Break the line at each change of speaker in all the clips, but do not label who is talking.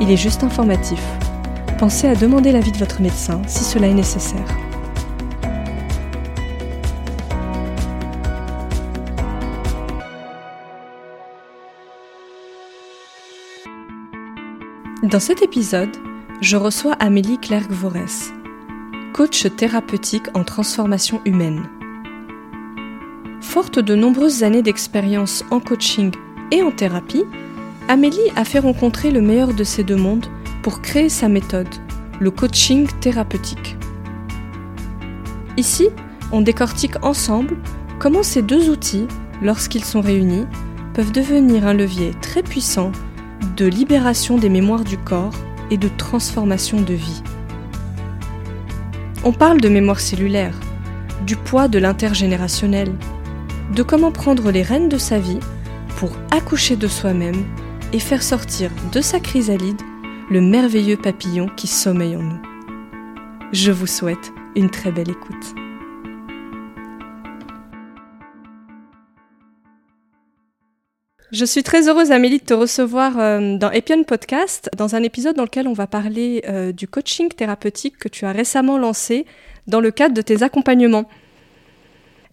il est juste informatif. Pensez à demander l'avis de votre médecin si cela est nécessaire. Dans cet épisode, je reçois Amélie Clerc-Vorès, coach thérapeutique en transformation humaine. Forte de nombreuses années d'expérience en coaching et en thérapie, Amélie a fait rencontrer le meilleur de ces deux mondes pour créer sa méthode, le coaching thérapeutique. Ici, on décortique ensemble comment ces deux outils, lorsqu'ils sont réunis, peuvent devenir un levier très puissant de libération des mémoires du corps et de transformation de vie. On parle de mémoire cellulaire, du poids de l'intergénérationnel, de comment prendre les rênes de sa vie pour accoucher de soi-même et faire sortir de sa chrysalide le merveilleux papillon qui sommeille en nous. Je vous souhaite une très belle écoute. Je suis très heureuse, Amélie, de te recevoir euh, dans Epion Podcast, dans un épisode dans lequel on va parler euh, du coaching thérapeutique que tu as récemment lancé dans le cadre de tes accompagnements.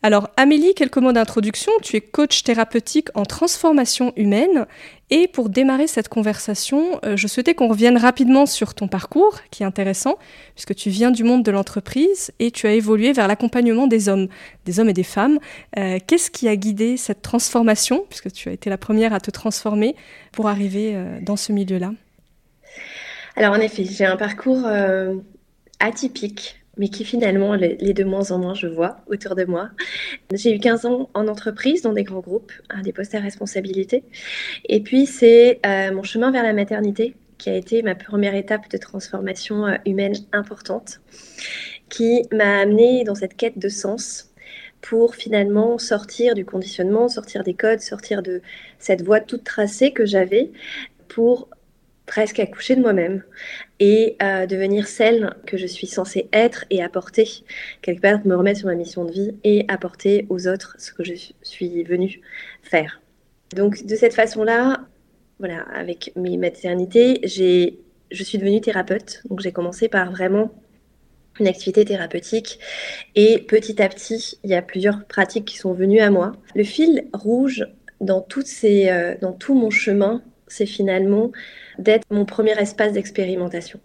Alors Amélie, quelques mots d'introduction. Tu es coach thérapeutique en transformation humaine. Et pour démarrer cette conversation, euh, je souhaitais qu'on revienne rapidement sur ton parcours, qui est intéressant, puisque tu viens du monde de l'entreprise et tu as évolué vers l'accompagnement des hommes, des hommes et des femmes. Euh, qu'est-ce qui a guidé cette transformation, puisque tu as été la première à te transformer pour arriver euh, dans ce milieu-là?
Alors en effet, j'ai un parcours atypique mais qui finalement les, de moins en moins je vois autour de moi. J'ai eu 15 ans en entreprise, dans des grands groupes, à des postes à responsabilité. Et puis c'est euh, mon chemin vers la maternité qui a été ma première étape de transformation euh, humaine importante, qui m'a amenée dans cette quête de sens pour finalement sortir du conditionnement, sortir des codes, sortir de cette voie toute tracée que j'avais pour presque accoucher de moi-même et euh, devenir celle que je suis censée être et apporter, quelque part me remettre sur ma mission de vie et apporter aux autres ce que je suis venue faire. Donc de cette façon-là, voilà, avec mes maternités, je suis devenue thérapeute. Donc j'ai commencé par vraiment une activité thérapeutique et petit à petit, il y a plusieurs pratiques qui sont venues à moi. Le fil rouge dans, toutes ces, euh, dans tout mon chemin, c'est finalement d'être mon premier espace d'expérimentation.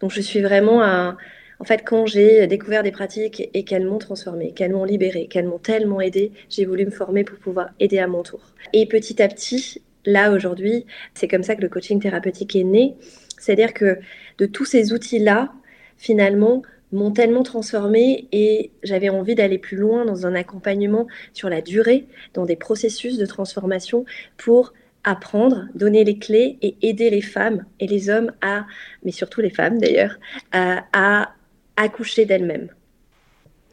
Donc je suis vraiment à... En fait, quand j'ai découvert des pratiques et qu'elles m'ont transformée, qu'elles m'ont libérée, qu'elles m'ont tellement aidée, j'ai voulu me former pour pouvoir aider à mon tour. Et petit à petit, là aujourd'hui, c'est comme ça que le coaching thérapeutique est né. C'est-à-dire que de tous ces outils-là, finalement, m'ont tellement transformée et j'avais envie d'aller plus loin dans un accompagnement sur la durée, dans des processus de transformation pour apprendre, donner les clés et aider les femmes et les hommes à, mais surtout les femmes d'ailleurs, à, accoucher d'elles-mêmes.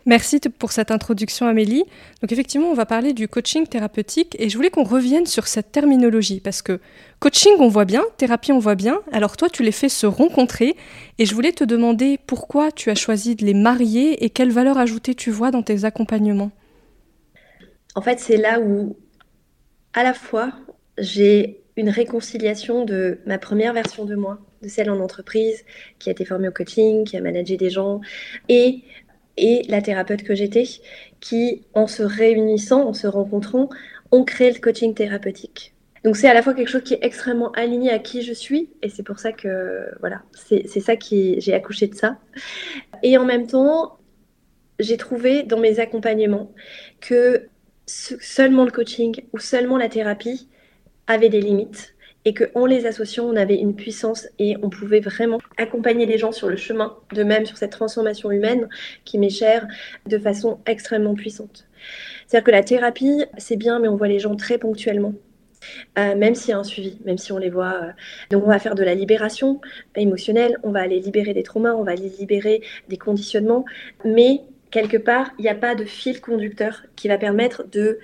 Merci pour cette introduction Amélie. Donc effectivement, on va parler du coaching thérapeutique et je voulais qu'on revienne sur cette terminologie parce que coaching on voit bien, thérapie on voit bien. Alors toi tu les fais se rencontrer et je voulais te demander pourquoi tu as choisi de les marier et quelle valeur ajoutée tu vois dans tes accompagnements?
En fait, c'est là où à la fois j'ai une réconciliation de ma première version de moi, de celle en entreprise, qui a été formée au coaching, qui a managé des gens, et, et la thérapeute que j'étais, qui, en se réunissant, en se rencontrant, ont créé le coaching thérapeutique. Donc c'est à la fois quelque chose qui est extrêmement aligné à qui je suis, et c'est pour ça que, voilà, c'est ça qui, j'ai accouché de ça. Et en même temps, j'ai trouvé dans mes accompagnements que seulement le coaching ou seulement la thérapie avaient des limites et qu'en les associant, on avait une puissance et on pouvait vraiment accompagner les gens sur le chemin, de même sur cette transformation humaine qui m'est chère, de façon extrêmement puissante. C'est-à-dire que la thérapie, c'est bien, mais on voit les gens très ponctuellement. Euh, même s'il y a un suivi, même si on les voit. Euh. Donc on va faire de la libération émotionnelle, on va aller libérer des traumas, on va aller libérer des conditionnements, mais quelque part, il n'y a pas de fil conducteur qui va permettre de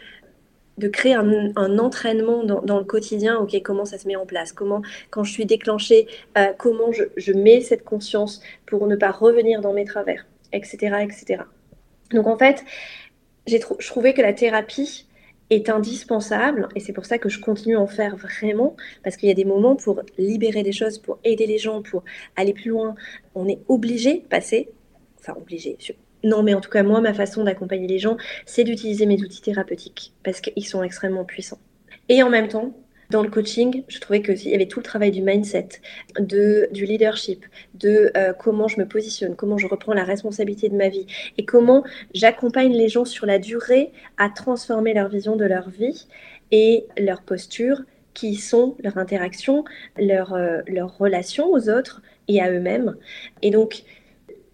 de créer un, entraînement dans, le quotidien, ok, comment ça se met en place, comment, quand je suis déclenchée, euh, comment je, mets cette conscience pour ne pas revenir dans mes travers, etc., etc. Donc en fait, j'ai je trouvais que la thérapie est indispensable et c'est pour ça que je continue à en faire vraiment parce qu'il y a des moments pour libérer des choses, pour aider les gens, pour aller plus loin. On est obligé de passer, enfin obligé, non mais en tout cas moi ma façon d'accompagner les gens c'est d'utiliser mes outils thérapeutiques parce qu'ils sont extrêmement puissants. Et en même temps, dans le coaching, je trouvais qu'il y avait tout le travail du mindset, de, du leadership, de euh, comment je me positionne, comment je reprends la responsabilité de ma vie et comment j'accompagne les gens sur la durée à transformer leur vision de leur vie et leur posture, qui sont leur interaction, leur, euh, leur relation aux autres et à eux-mêmes. Et donc,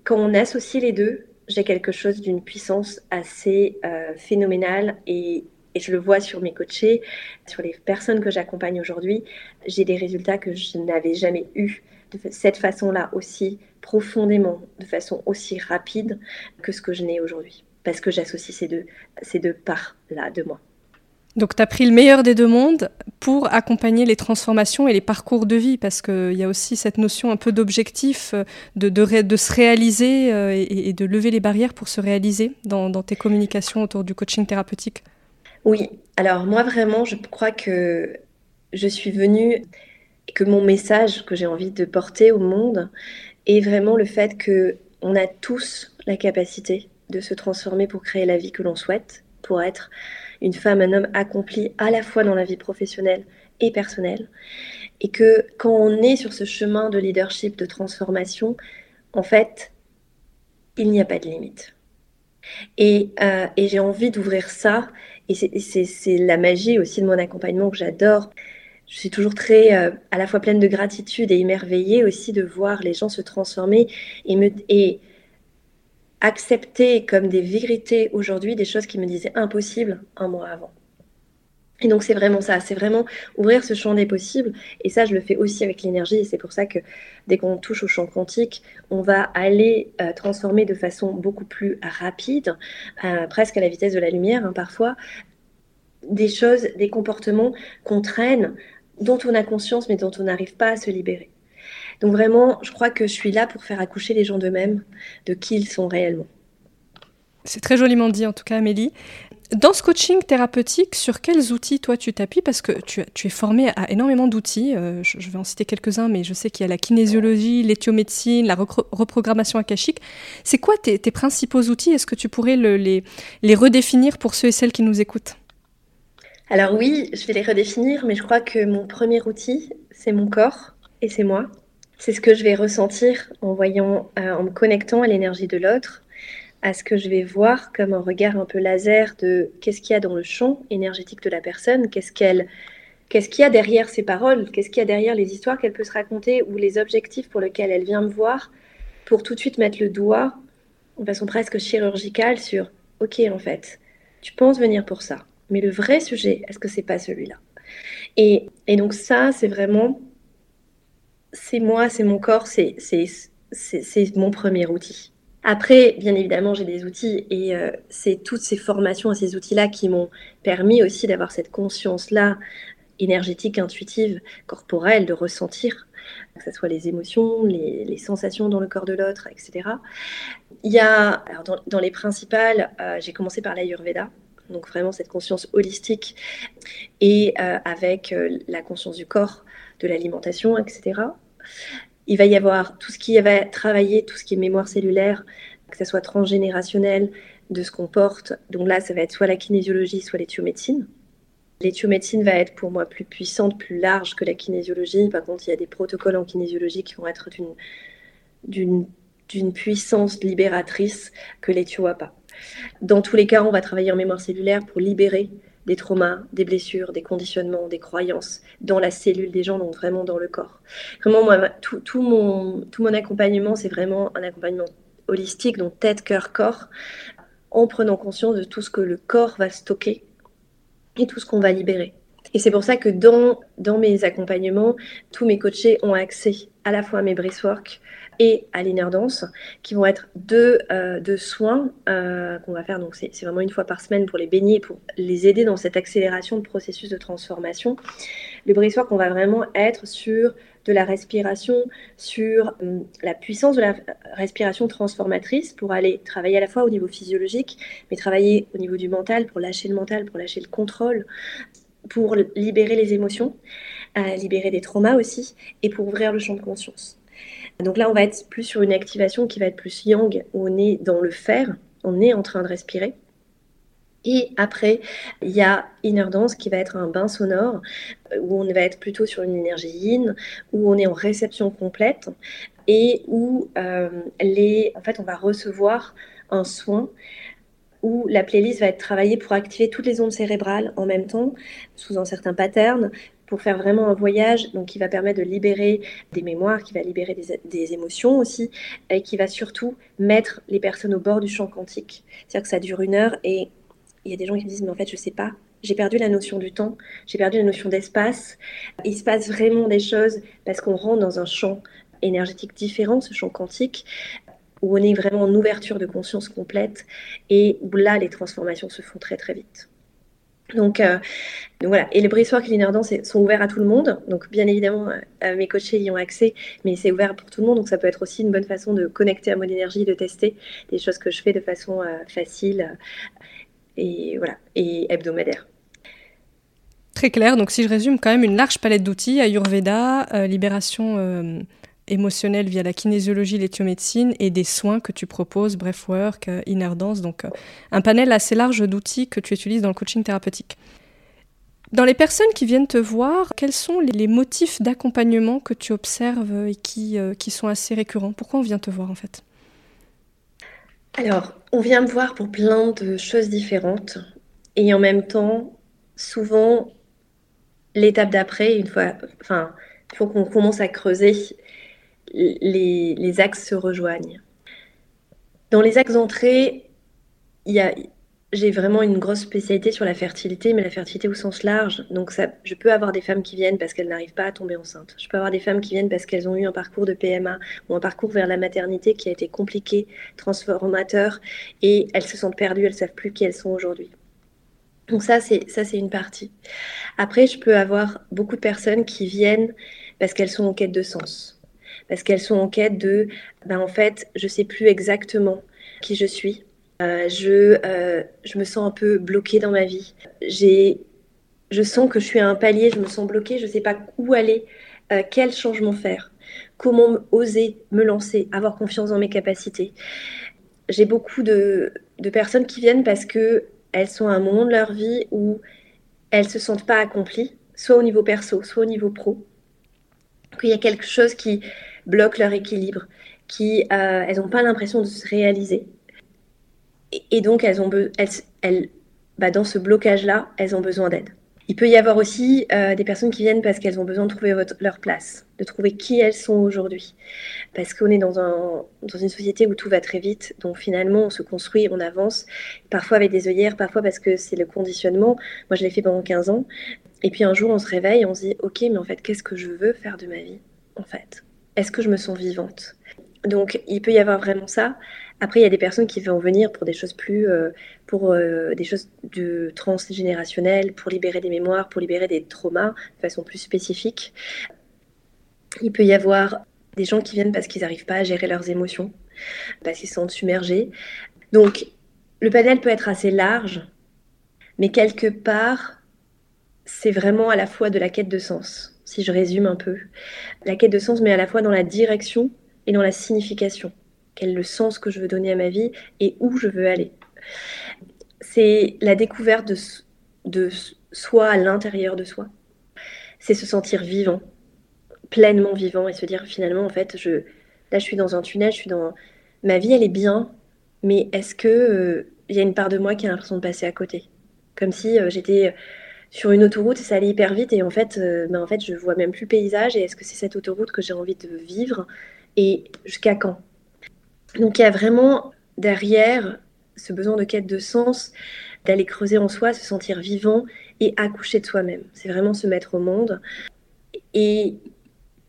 quand on associe les deux, j'ai quelque chose d'une puissance assez euh, phénoménale et et je le vois sur mes coachés, sur les personnes que j'accompagne aujourd'hui, j'ai des résultats que je n'avais jamais eus de cette façon-là aussi profondément, de façon aussi rapide que ce que je n'ai aujourd'hui. Parce que j'associe ces deux, ces deux parts-là de moi.
Donc tu as pris le meilleur des deux mondes pour accompagner les transformations et les parcours de vie, parce qu'il y a aussi cette notion un peu d'objectif, euh, de, de, se réaliser euh, et, de lever les barrières pour se réaliser dans tes communications autour du coaching thérapeutique.
Oui, alors moi vraiment, je crois que je suis venue que mon message que j'ai envie de porter au monde est vraiment le fait que on a tous la capacité de se transformer pour créer la vie que l'on souhaite, pour être une femme, un homme accompli à la fois dans la vie professionnelle et personnelle. Et que quand on est sur ce chemin de leadership, de transformation, en fait, il n'y a pas de limite. Et, euh, et j'ai envie d'ouvrir ça et c'est la magie aussi de mon accompagnement que j'adore. Je suis toujours très euh, à la fois pleine de gratitude et émerveillée aussi de voir les gens se transformer et, me, et accepter comme des vérités aujourd'hui des choses qui me disaient impossibles un mois avant. Et donc c'est vraiment ça, c'est vraiment ouvrir ce champ des possibles. Et ça, je le fais aussi avec l'énergie. Et c'est pour ça que dès qu'on touche au champ quantique, on va aller euh, transformer de façon beaucoup plus rapide, euh, presque à la vitesse de la lumière hein, parfois, des choses, des comportements qu'on traîne, dont on a conscience mais dont on n'arrive pas à se libérer. Donc vraiment, je crois que je suis là pour faire accoucher les gens d'eux-mêmes, de qui ils sont réellement.
C'est très joliment dit en tout cas Amélie. Dans ce coaching thérapeutique, sur quels outils toi tu t'appuies? Parce que tu, es formé à énormément d'outils. Euh, je, vais en citer quelques-uns, mais je sais qu'il y a la kinésiologie, l'éthiomédecine, la reprogrammation akashique. C'est quoi tes, principaux outils? Est-ce que tu pourrais les, les redéfinir pour ceux et celles qui nous écoutent?
Alors oui, je vais les redéfinir, mais je crois que mon premier outil, c'est mon corps et c'est moi. C'est ce que je vais ressentir en voyant, euh, en me connectant à l'énergie de l'autre à ce que je vais voir comme un regard un peu laser de qu'est-ce qu'il y a dans le champ énergétique de la personne, qu'est-ce qu'elle qu'est-ce qu'il y a derrière ses paroles, qu'est-ce qu'il y a derrière les histoires qu'elle peut se raconter ou les objectifs pour lesquels elle vient me voir pour tout de suite mettre le doigt de façon presque chirurgicale sur OK en fait, tu penses venir pour ça, mais le vrai sujet, est-ce que c'est pas celui-là? Et, et donc ça, c'est vraiment c'est moi, c'est mon corps, c'est mon premier outil. Après, bien évidemment, j'ai des outils et euh, c'est toutes ces formations et ces outils-là qui m'ont permis aussi d'avoir cette conscience-là énergétique, intuitive, corporelle, de ressentir, que ce soit les émotions, les, sensations dans le corps de l'autre, etc. Il y a, dans, les principales, euh, j'ai commencé par l'Ayurveda, donc vraiment cette conscience holistique et euh, avec la conscience du corps, de l'alimentation, etc. Il va y avoir tout ce qui va travailler, tout ce qui est mémoire cellulaire, que ce soit transgénérationnel, de ce qu'on porte. Donc là, ça va être soit la kinésiologie, soit l'éthiomédecine. L'éthiomédecine va être pour moi plus puissante, plus large que la kinésiologie. Par contre, il y a des protocoles en kinésiologie qui vont être d'une puissance libératrice que l'éthio pas. Dans tous les cas, on va travailler en mémoire cellulaire pour libérer des traumas, des blessures, des conditionnements, des croyances dans la cellule des gens, donc vraiment dans le corps. Vraiment, moi, tout, mon, tout mon accompagnement, c'est vraiment un accompagnement holistique, donc tête, cœur, corps, en prenant conscience de tout ce que le corps va stocker et tout ce qu'on va libérer. Et c'est pour ça que dans, dans mes accompagnements, tous mes coachés ont accès à la fois à mes work et à l'inner dance, qui vont être deux, euh, soins euh, qu'on va faire. Donc, c'est vraiment une fois par semaine pour les baigner, pour les aider dans cette accélération de processus de transformation. Le work, on va vraiment être sur de la respiration, sur hum, la puissance de la respiration transformatrice pour aller travailler à la fois au niveau physiologique, mais travailler au niveau du mental pour lâcher le mental, pour lâcher le contrôle, pour libérer les émotions, euh, libérer des traumas aussi, et pour ouvrir le champ de conscience. Donc là, on va être plus sur une activation qui va être plus yang, où on est dans le faire, on est en train de respirer. Et après, il y a Inner Dance qui va être un bain sonore euh, où on va être plutôt sur une énergie yin, où on est en réception complète et où euh, les, en fait, on va recevoir un soin où la playlist va être travaillée pour activer toutes les ondes cérébrales en même temps, sous un certain pattern, pour faire vraiment un voyage donc qui va permettre de libérer des mémoires, qui va libérer des, émotions aussi, et qui va surtout mettre les personnes au bord du champ quantique. C'est-à-dire que ça dure une heure et il y a des gens qui me disent, mais en fait, je ne sais pas. J'ai perdu la notion du temps, j'ai perdu la notion d'espace. Il se passe vraiment des choses parce qu'on rentre dans un champ énergétique différent, ce champ quantique, où on est vraiment en ouverture de conscience complète et où là, les transformations se font très très vite. Donc, euh, voilà, et les brissoirs Dance sont ouverts à tout le monde. Donc bien évidemment, euh, mes coachés y ont accès, mais c'est ouvert pour tout le monde. Donc ça peut être aussi une bonne façon de connecter à mon énergie, de tester des choses que je fais de façon euh, facile et voilà et hebdomadaire.
Très clair. Donc si je résume, quand même une large palette d'outils Ayurveda, libération euh, émotionnelle via la kinésiologie, l'éthiomédecine et des soins que tu proposes, breathwork, euh, inner dance. Donc un panel assez large d'outils que tu utilises dans le coaching thérapeutique. Dans les personnes qui viennent te voir, quels sont les motifs d'accompagnement que tu observes et qui, qui sont assez récurrents? Pourquoi on vient te voir en fait?
Alors, on vient me voir pour plein de choses différentes. Et en même temps, souvent, l'étape d'après, une fois, enfin, il faut qu'on commence à creuser, les, axes se rejoignent. Dans les axes d'entrée, j'ai vraiment une grosse spécialité sur la fertilité, mais la fertilité au sens large. Donc, je peux avoir des femmes qui viennent parce qu'elles n'arrivent pas à tomber enceinte. Je peux avoir des femmes qui viennent parce qu'elles ont eu un parcours de PMA ou un parcours vers la maternité qui a été compliqué, transformateur, et elles se sentent perdues, elles savent plus qui elles sont aujourd'hui. Donc ça, c'est ça, c'est une partie. Après, je peux avoir beaucoup de personnes qui viennent parce qu'elles sont en quête de sens, parce qu'elles sont en quête de, ben en fait, je sais plus exactement qui je suis euh, je, euh, je me sens un peu bloquée dans ma vie. J'ai, je sens que je suis à un palier, je me sens bloquée, je ne sais pas où aller, euh, quel changement faire, comment oser me lancer, avoir confiance dans mes capacités. J'ai beaucoup de, de personnes qui viennent parce que elles sont à un moment de leur vie où elles se sentent pas accomplies, soit au niveau perso, soit au niveau pro. Qu'il y a quelque chose qui bloque leur équilibre, qui elles n'ont pas l'impression de se réaliser. Et, donc, elles ont elles, bah, dans ce blocage-là, elles ont besoin d'aide. Il peut y avoir aussi euh, des personnes qui viennent parce qu'elles ont besoin de trouver leur place, de trouver qui elles sont aujourd'hui. Parce qu'on est dans, un, dans une société où tout va très vite, donc finalement on se construit, on avance, parfois avec des œillères, parfois parce que c'est le conditionnement. Moi je l'ai fait pendant 15 ans. Et puis un jour on se réveille on se dit, ok, mais en fait, qu'est-ce que je veux faire de ma vie En fait, est-ce que je me sens vivante? Donc, il peut y avoir vraiment ça. Après, il y a des personnes qui vont venir pour des choses plus, euh, pour euh, des choses de transgénérationnelles, pour libérer des mémoires, pour libérer des traumas de façon plus spécifique. Il peut y avoir des gens qui viennent parce qu'ils n'arrivent pas à gérer leurs émotions, parce qu'ils sont submergés. Donc, le panel peut être assez large, mais quelque part, c'est vraiment à la fois de la quête de sens, si je résume un peu. La quête de sens, mais à la fois dans la direction et dans la signification. Quel est le sens que je veux donner à ma vie et où je veux aller. C'est la découverte de, soi à l'intérieur de soi. C'est se sentir vivant, pleinement vivant et se dire finalement, en fait, je, là, je suis dans un tunnel, je suis dans. Ma vie, elle est bien, mais est-ce que euh, il y a une part de moi qui a l'impression de passer à côté? Comme si euh, j'étais sur une autoroute ça allait hyper vite et en fait, euh, ben, en fait, je vois même plus paysage et est-ce que c'est cette autoroute que j'ai envie de vivre et jusqu'à quand? Donc il y a vraiment derrière ce besoin de quête de sens d'aller creuser en soi, se sentir vivant et accoucher de soi-même. C'est vraiment se mettre au monde et,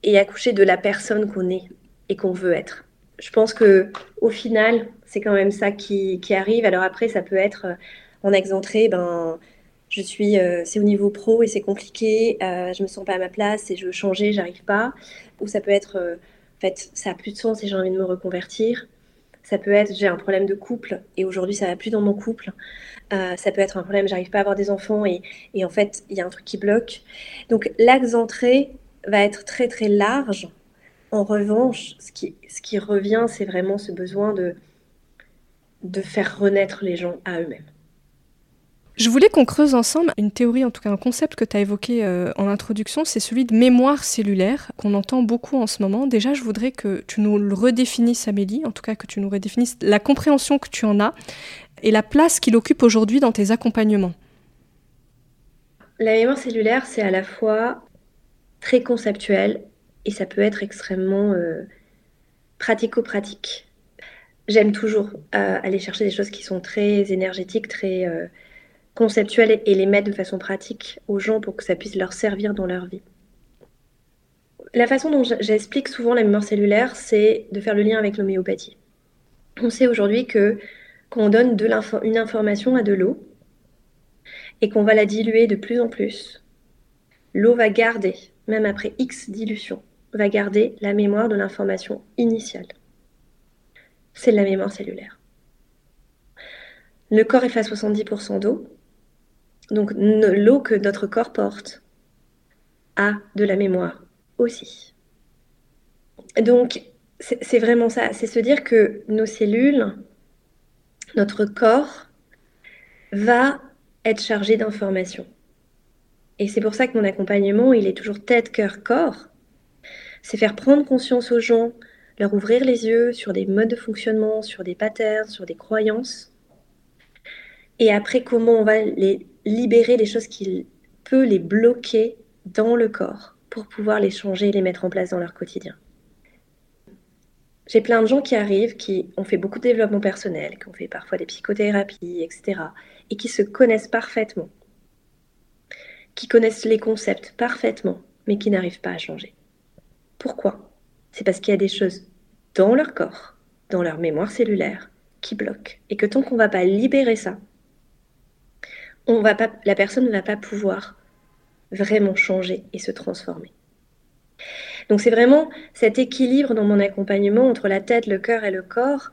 et accoucher de la personne qu'on est et qu'on veut être. Je pense que au final, c'est quand même ça qui, qui, arrive. Alors après, ça peut être euh, en exentré, ben je suis, euh, c'est au niveau pro et c'est compliqué, euh, je me sens pas à ma place et je veux changer, j'arrive pas. Ou ça peut être, euh, en fait, ça a plus de sens et j'ai envie de me reconvertir. Ça peut être, j'ai un problème de couple et aujourd'hui ça va plus dans mon couple. ça peut être un problème, j'arrive pas à avoir des enfants et, en fait il y a un truc qui bloque. Donc l'axe d'entrée va être très très large. En revanche, ce qui, revient, c'est vraiment ce besoin de faire renaître les gens à eux-mêmes.
Je voulais qu'on creuse ensemble une théorie, en tout cas un concept que tu as évoqué euh, en introduction, c'est celui de mémoire cellulaire qu'on entend beaucoup en ce moment. Déjà, je voudrais que tu nous le redéfinisses, Amélie, en tout cas que tu nous redéfinisses la compréhension que tu en as et la place qu'il occupe aujourd'hui dans tes accompagnements.
La mémoire cellulaire, c'est à la fois très conceptuel et ça peut être extrêmement euh, pratico-pratique. J'aime toujours euh, aller chercher des choses qui sont très énergétiques, très conceptuels et les mettre de façon pratique aux gens pour que ça puisse leur servir dans leur vie. La façon dont j'explique souvent la mémoire cellulaire, c'est de faire le lien avec l'homéopathie. On sait aujourd'hui que quand on donne une information à de l'eau et qu'on va la diluer de plus en plus, l'eau va garder, même après X dilution, va garder la mémoire de l'information initiale. C'est la mémoire cellulaire. Le corps est à 70% d'eau, donc l'eau que notre corps porte a de la mémoire aussi. Donc c'est vraiment ça, c'est se dire que nos cellules, notre corps va être chargé d'informations. Et c'est pour ça que mon accompagnement, il est toujours tête, cœur, corps. C'est faire prendre conscience aux gens, leur ouvrir les yeux sur des modes de fonctionnement, sur des patterns, sur des croyances. Et après, comment on va les libérer les choses qui peuvent les bloquer dans le corps pour pouvoir les changer et les mettre en place dans leur quotidien. J'ai plein de gens qui arrivent, qui ont fait beaucoup de développement personnel, qui ont fait parfois des psychothérapies, etc., et qui se connaissent parfaitement, qui connaissent les concepts parfaitement, mais qui n'arrivent pas à changer. Pourquoi? C'est parce qu'il y a des choses dans leur corps, dans leur mémoire cellulaire, qui bloquent, et que tant qu'on ne va pas libérer ça, pas, la personne ne va pas pouvoir vraiment changer et se transformer. Donc c'est vraiment cet équilibre dans mon accompagnement entre la tête, le cœur et le corps,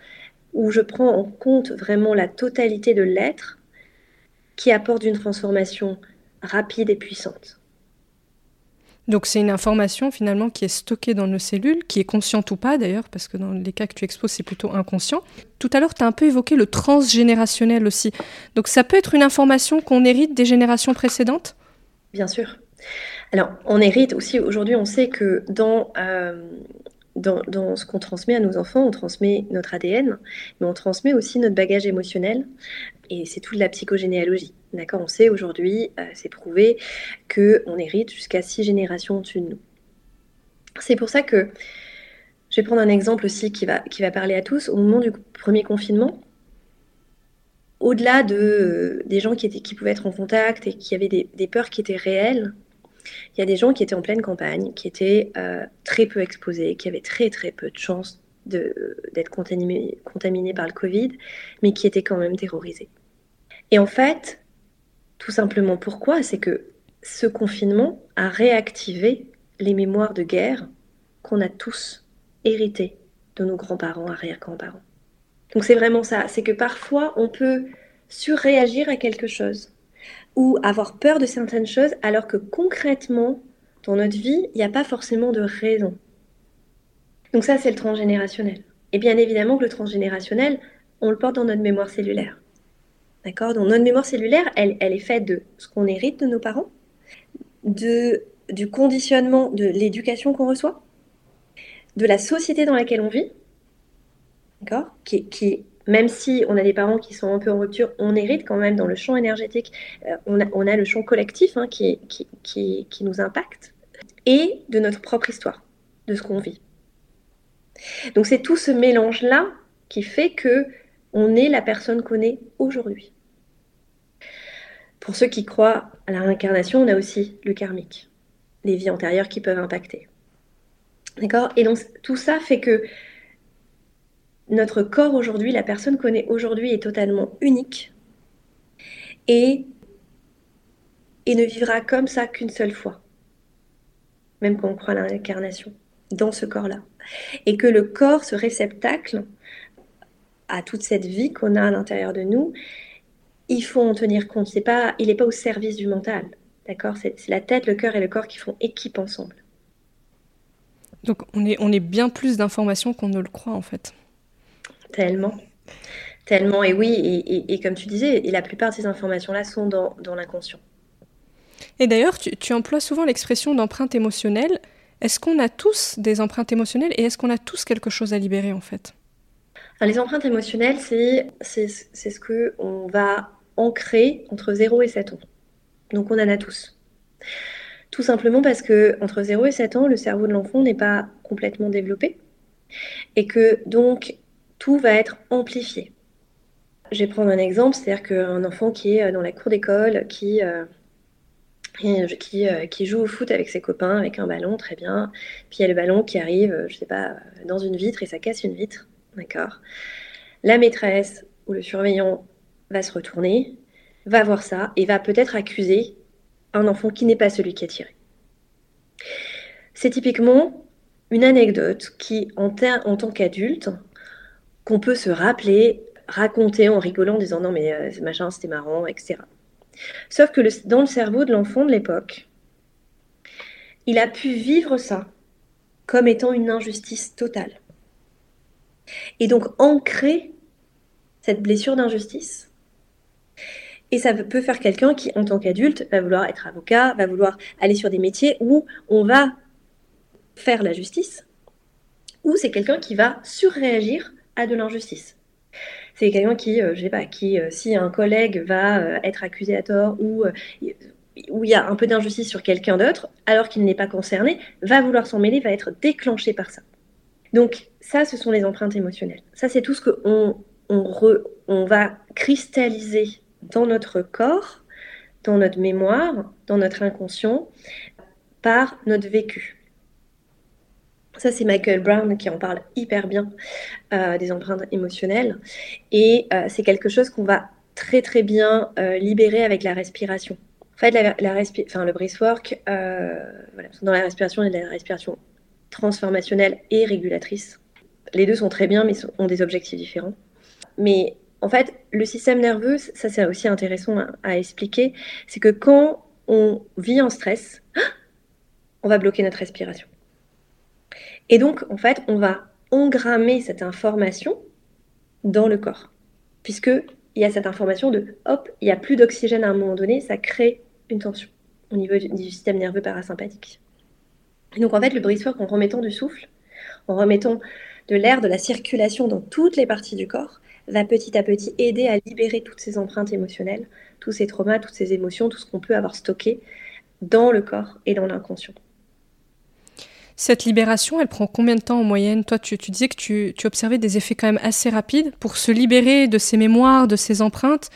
où je prends en compte vraiment la totalité de l'être qui apporte une transformation rapide et puissante.
Donc c'est une information finalement qui est stockée dans nos cellules, qui est consciente ou pas d'ailleurs, parce que dans les cas que tu exposes, c'est plutôt inconscient. Tout à l'heure, tu as un peu évoqué le transgénérationnel aussi. Donc ça peut être une information qu'on hérite des générations précédentes?
Bien sûr. Alors on hérite aussi, aujourd'hui on sait que dans, euh, dans, dans, ce qu'on transmet à nos enfants, on transmet notre ADN, mais on transmet aussi notre bagage émotionnel, et c'est toute la psychogénéalogie. D'accord? On sait aujourd'hui, euh, c'est prouvé, qu'on hérite jusqu'à six générations au-dessus de nous. C'est pour ça que je vais prendre un exemple aussi qui va, qui va parler à tous. Au moment du premier confinement, au-delà de, euh, des gens qui, étaient, qui pouvaient être en contact et qui avaient des, peurs qui étaient réelles, il y a des gens qui étaient en pleine campagne, qui étaient euh, très peu exposés, qui avaient très très peu de chances d'être contaminés, contaminés par le Covid, mais qui étaient quand même terrorisés. Et en fait, tout simplement pourquoi? C'est que ce confinement a réactivé les mémoires de guerre qu'on a tous héritées de nos grands-parents, arrière-grands-parents. Donc c'est vraiment ça, c'est que parfois on peut surréagir à quelque chose ou avoir peur de certaines choses alors que concrètement, dans notre vie, il n'y a pas forcément de raison. Donc ça, c'est le transgénérationnel. Et bien évidemment que le transgénérationnel, on le porte dans notre mémoire cellulaire. D'accord Donc notre mémoire cellulaire, elle, elle est faite de ce qu'on hérite de nos parents, de, du conditionnement, de l'éducation qu'on reçoit, de la société dans laquelle on vit, d'accord qui, qui, même si on a des parents qui sont un peu en rupture, on hérite quand même dans le champ énergétique, euh, on, a, on, a, le champ collectif hein, qui, qui, qui, qui nous impacte, et de notre propre histoire, de ce qu'on vit. Donc c'est tout ce mélange-là qui fait que on est la personne qu'on est aujourd'hui. Pour ceux qui croient à la réincarnation, on a aussi le karmique, les vies antérieures qui peuvent impacter. D'accord? Et donc tout ça fait que notre corps aujourd'hui, la personne qu'on est aujourd'hui est totalement unique et, et ne vivra comme ça qu'une seule fois, même quand on croit à l'incarnation, dans ce corps-là. Et que le corps, ce réceptacle à toute cette vie qu'on a à l'intérieur de nous, il faut en tenir compte. C'est pas, il n'est pas au service du mental. D'accord? C'est, la tête, le cœur et le corps qui font équipe ensemble.
Donc on est, on est bien plus d'informations qu'on ne le croit en fait.
Tellement. Tellement, et oui, et, comme tu disais, et la plupart de ces informations-là sont dans, l'inconscient.
Et d'ailleurs, tu, emploies souvent l'expression d'empreinte émotionnelle. Est-ce qu'on a tous des empreintes émotionnelles et est-ce qu'on a tous quelque chose à libérer en fait?
Les empreintes émotionnelles, c'est, ce qu'on va ancrer entre 0 et 7 ans. Donc on en a tous. Tout simplement parce que entre 0 et 7 ans, le cerveau de l'enfant n'est pas complètement développé et que donc tout va être amplifié. Je vais prendre un exemple, c'est-à-dire qu'un enfant qui est dans la cour d'école, qui, euh, euh, qui, joue au foot avec ses copains, avec un ballon, très bien. Puis il y a le ballon qui arrive, je sais pas, dans une vitre et ça casse une vitre. D'accord La maîtresse ou le surveillant va se retourner, va voir ça et va peut-être accuser un enfant qui n'est pas celui qui a tiré. C'est typiquement une anecdote qui, en, tant qu'adulte, qu'on peut se rappeler, raconter en rigolant, en disant non mais euh, machin c'était marrant, etc. Sauf que dans le cerveau de l'enfant de l'époque, il a pu vivre ça comme étant une injustice totale. Et donc ancrer cette blessure d'injustice. Et ça peut faire quelqu'un qui, en tant qu'adulte, va vouloir être avocat, va vouloir aller sur des métiers où on va faire la justice, ou c'est quelqu'un qui va surréagir à de l'injustice. C'est quelqu'un qui, euh, je sais pas, qui, euh, si un collègue va euh, être accusé à tort ou où il y a un peu d'injustice sur quelqu'un d'autre, alors qu'il n'est pas concerné, va vouloir s'en mêler, va être déclenché par ça. Donc ça, ce sont les empreintes émotionnelles. Ça, c'est tout ce qu'on on, va cristalliser dans notre corps, dans notre mémoire, dans notre inconscient, par notre vécu. Ça, c'est Michael Brown qui en parle hyper bien euh, des empreintes émotionnelles. Et euh, c'est quelque chose qu'on va très très bien euh, libérer avec la respiration. En fait, la, enfin, le breathwork, voilà, dans la respiration, il y a la respiration transformationnelle et régulatrice. Les deux sont très bien, mais ont des objectifs différents. Mais en fait, le système nerveux, ça c'est aussi intéressant à, à expliquer, c'est que quand on vit en stress, on va bloquer notre respiration. Et donc, en fait, on va engrammer cette information dans le corps, puisqu'il y a cette information de hop, il n'y a plus d'oxygène à un moment donné, ça crée une tension au niveau du, système nerveux parasympathique. Donc, en fait, le breathwork, en remettant du souffle, en remettant de l'air, de la circulation dans toutes les parties du corps, va petit à petit aider à libérer toutes ces empreintes émotionnelles, tous ces traumas, toutes ces émotions, tout ce qu'on peut avoir stocké dans le corps et dans l'inconscient.
Cette libération, elle prend combien de temps en moyenne? Toi, tu, disais que tu, observais des effets quand même assez rapides pour se libérer de ces mémoires, de ces empreintes.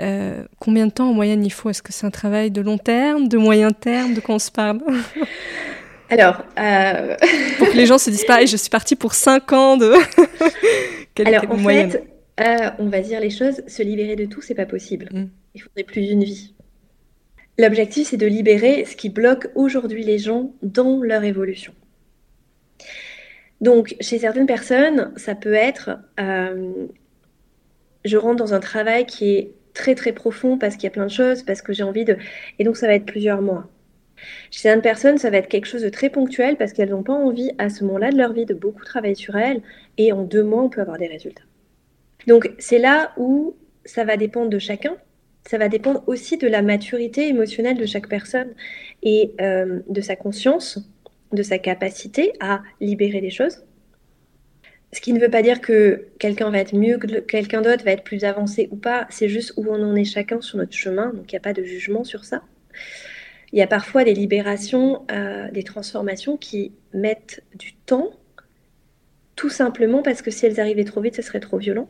Euh, combien de temps en moyenne il faut? Est-ce que c'est un travail de long terme, de moyen terme? De quoi on se parle?
Alors. Euh,
pour que les gens se disent pas, je suis partie pour 5 ans de.
Alors, en fait, euh, on va dire les choses, se libérer de tout, c'est pas possible. Mm. Il faudrait plus d'une vie. L'objectif, c'est de libérer ce qui bloque aujourd'hui les gens dans leur évolution. Donc, chez certaines personnes, ça peut être, euh, je rentre dans un travail qui est très très profond parce qu'il y a plein de choses, parce que j'ai envie de... Et donc, ça va être plusieurs mois. Chez certaines personnes, ça va être quelque chose de très ponctuel parce qu'elles n'ont pas envie à ce moment-là de leur vie de beaucoup travailler sur elles et en deux mois, on peut avoir des résultats. Donc, c'est là où ça va dépendre de chacun ça va dépendre aussi de la maturité émotionnelle de chaque personne et euh, de sa conscience, de sa capacité à libérer des choses. Ce qui ne veut pas dire que quelqu'un va être mieux que quelqu'un d'autre, va être plus avancé ou pas. C'est juste où on en est chacun sur notre chemin. Donc il n'y a pas de jugement sur ça. Il y a parfois des libérations, euh, des transformations qui mettent du temps, tout simplement parce que si elles arrivaient trop vite, ce serait trop violent.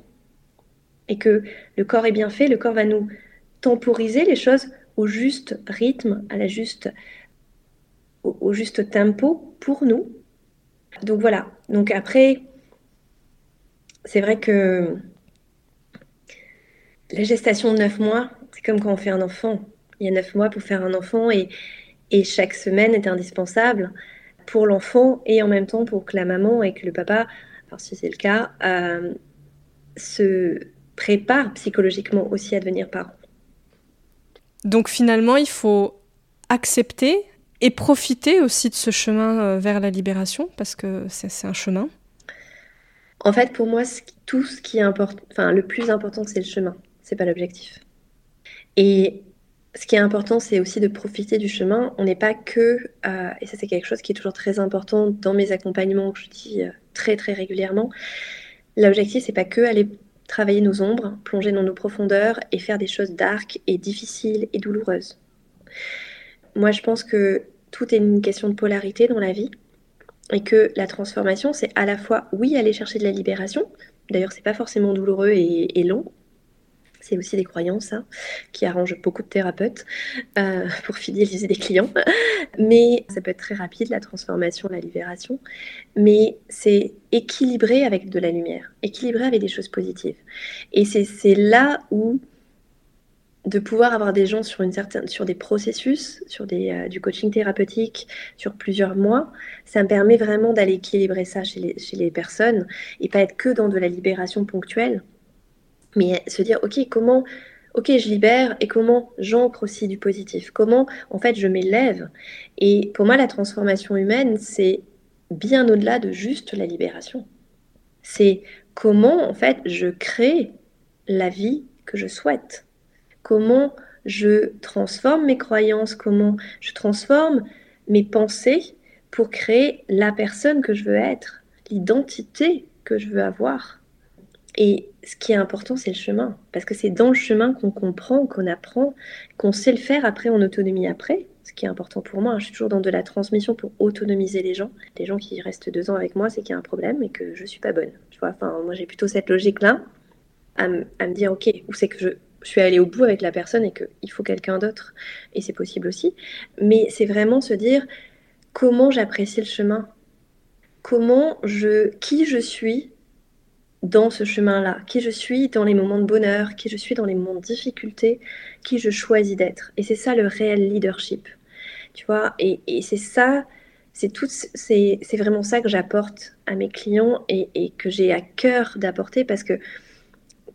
Et que le corps est bien fait, le corps va nous temporiser les choses au juste rythme, à la juste, au, juste tempo pour nous. Donc voilà. Donc après, c'est vrai que la gestation de neuf mois, c'est comme quand on fait un enfant. Il y a neuf mois pour faire un enfant et, et chaque semaine est indispensable pour l'enfant et en même temps pour que la maman et que le papa, alors si c'est le cas, euh, se prépare psychologiquement aussi à devenir parent.
Donc finalement, il faut accepter et profiter aussi de ce chemin euh, vers la libération, parce que c'est un chemin.
En fait, pour moi, tout ce qui est important, enfin, le plus important, c'est le chemin, c'est pas l'objectif. Et ce qui est important, c'est aussi de profiter du chemin. On n'est pas que, euh, et ça c'est quelque chose qui est toujours très important dans mes accompagnements que je dis euh, très très régulièrement. L'objectif, c'est pas que aller travailler nos ombres, plonger dans nos profondeurs et faire des choses dark et difficiles et douloureuses. Moi, je pense que tout est une question de polarité dans la vie et que la transformation, c'est à la fois, oui, aller chercher de la libération. D'ailleurs, c'est pas forcément douloureux et long, c'est aussi des croyances hein, qui arrangent beaucoup de thérapeutes euh, pour fidéliser des clients. Mais ça peut être très rapide, la transformation, la libération. Mais c'est équilibré avec de la lumière, équilibré avec des choses positives. Et c'est là où de pouvoir avoir des gens sur, une certaine, sur des processus, sur des, euh, du coaching thérapeutique sur plusieurs mois, ça me permet vraiment d'aller équilibrer ça chez les, chez les personnes et pas être que dans de la libération ponctuelle mais se dire, ok, comment, ok, je libère et comment j'ancre aussi du positif, comment en fait je m'élève. Et pour moi, la transformation humaine, c'est bien au-delà de juste la libération. C'est comment en fait je crée la vie que je souhaite. Comment je transforme mes croyances, comment je transforme mes pensées pour créer la personne que je veux être, l'identité que je veux avoir. Et ce qui est important, c'est le chemin. Parce que c'est dans le chemin qu'on comprend, qu'on apprend, qu'on sait le faire après en autonomie après. Ce qui est important pour moi, je suis toujours dans de la transmission pour autonomiser les gens. Les gens qui restent deux ans avec moi, c'est qu'il y a un problème et que je ne suis pas bonne. Tu vois, enfin, moi j'ai plutôt cette logique-là à, me dire, ok, où c'est que je, je suis allée au bout avec la personne et qu'il faut quelqu'un d'autre. Et c'est possible aussi. Mais c'est vraiment se dire comment j'apprécie le chemin. Comment je, qui je suis dans ce chemin-là, qui je suis dans les moments de bonheur, qui je suis dans les moments de difficulté, qui je choisis d'être. Et c'est ça le réel leadership. Tu vois, et, c'est ça, c'est tout, c'est vraiment ça que j'apporte à mes clients et, que j'ai à cœur d'apporter parce que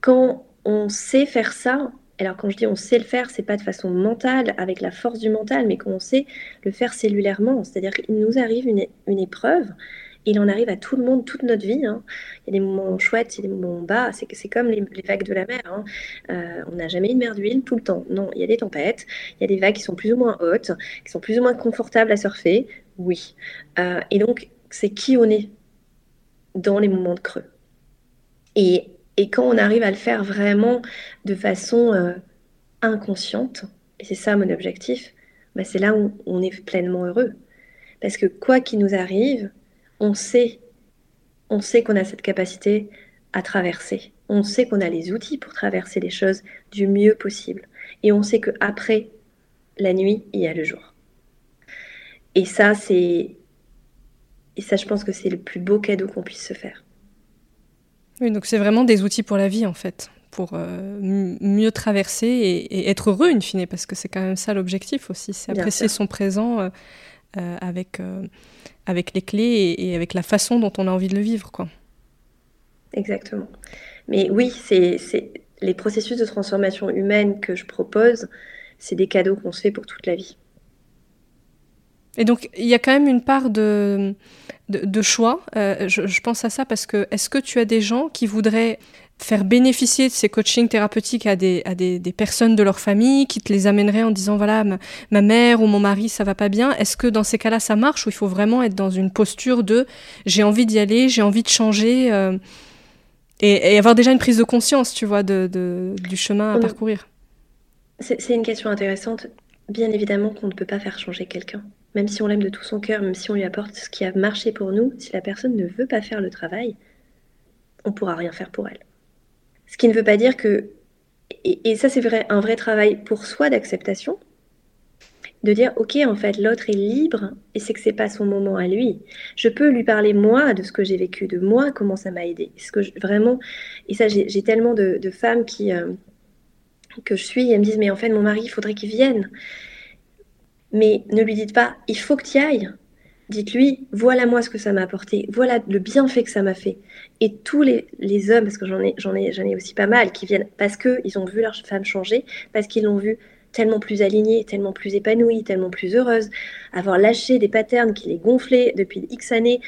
quand on sait faire ça, alors quand je dis on sait le faire, c'est pas de façon mentale, avec la force du mental, mais quand on sait le faire cellulairement, c'est-à-dire qu'il nous arrive une, une épreuve, il en arrive à tout le monde toute notre vie. Hein. Il y a des moments chouettes, il y a des moments bas. C'est, c'est comme les, vagues de la mer. Hein. Euh, on n'a jamais une mer d'huile tout le temps. Non, il y a des tempêtes, il y a des vagues qui sont plus ou moins hautes, qui sont plus ou moins confortables à surfer. Oui. Euh, et donc, c'est qui on est dans les moments de creux. Et, quand on arrive à le faire vraiment de façon euh, inconsciente, et c'est ça mon objectif, bah c'est là où on est pleinement heureux. Parce que quoi qu'il nous arrive, on sait, on sait qu'on a cette capacité à traverser. On sait qu'on a les outils pour traverser les choses du mieux possible. Et on sait qu'après la nuit, il y a le jour. Et ça, c'est. Et ça, je pense que c'est le plus beau cadeau qu'on puisse se faire.
Oui, donc c'est vraiment des outils pour la vie, en fait, pour euh, mieux traverser et, être heureux, in fine, parce que c'est quand même ça l'objectif aussi, c'est apprécier son présent euh, euh, avec avec les clés et, avec la façon dont on a envie de le vivre. Quoi.
Exactement. Mais oui, c'est les processus de transformation humaine que je propose, c'est des cadeaux qu'on se fait pour toute la vie.
Et donc, il y a quand même une part de, de, choix. Euh, je, je, pense à ça parce que est-ce que tu as des gens qui voudraient faire bénéficier de ces coachings thérapeutiques à des, à des, des, personnes de leur famille qui te les amèneraient en disant voilà ma, mère ou mon mari ça va pas bien. Est-ce que dans ces cas-là ça marche ou il faut vraiment être dans une posture de j'ai envie d'y aller j'ai envie de changer euh, et, avoir déjà une prise de conscience tu vois de, de du chemin à parcourir?
C'est une question intéressante. Bien évidemment qu'on ne peut pas faire changer quelqu'un. Même si on l'aime de tout son cœur même si on lui apporte ce qui a marché pour nous si la personne ne veut pas faire le travail on pourra rien faire pour elle ce qui ne veut pas dire que et, ça, c'est vrai, un vrai travail pour soi d'acceptation, de dire ok en fait l'autre est libre et c'est que c'est pas son moment à lui. Je peux lui parler moi de ce que j'ai vécu de moi comment ça m'a aidé. Ce que vraiment et ça j'ai tellement de, femmes qui euh, que je suis elles me disent mais en fait mon mari il faudrait qu'il vienne. Mais ne lui dites pas il faut que tu ailles dites-lui voilà moi ce que ça m'a apporté voilà le bienfait que ça m'a fait. Et tous les, hommes parce que j'en ai j'en ai j'en aussi pas mal qui viennent parce que ils ont vu leur femme changer parce qu'ils l'ont vu tellement plus alignée, tellement plus épanouie, tellement plus heureuse, avoir lâché des patterns qui les gonflaient depuis X années,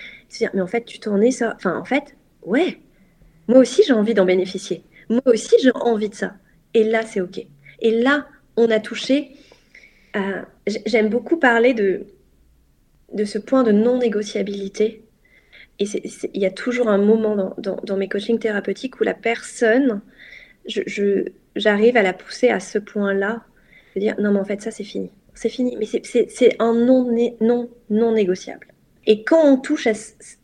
mais en fait tu t'en es ça, enfin en fait ouais, moi aussi j'ai envie d'en bénéficier, moi aussi j'ai envie de ça, et là c'est ok, et là on a touché, j'aime beaucoup parler de de ce point de non négociabilité. Et il y a toujours un moment dans, mes coachings thérapeutiques où la personne, j'arrive à la pousser à ce point-là de dire non mais en fait ça c'est fini, c'est fini, mais c'est un non, non, non négociable. Et quand on touche à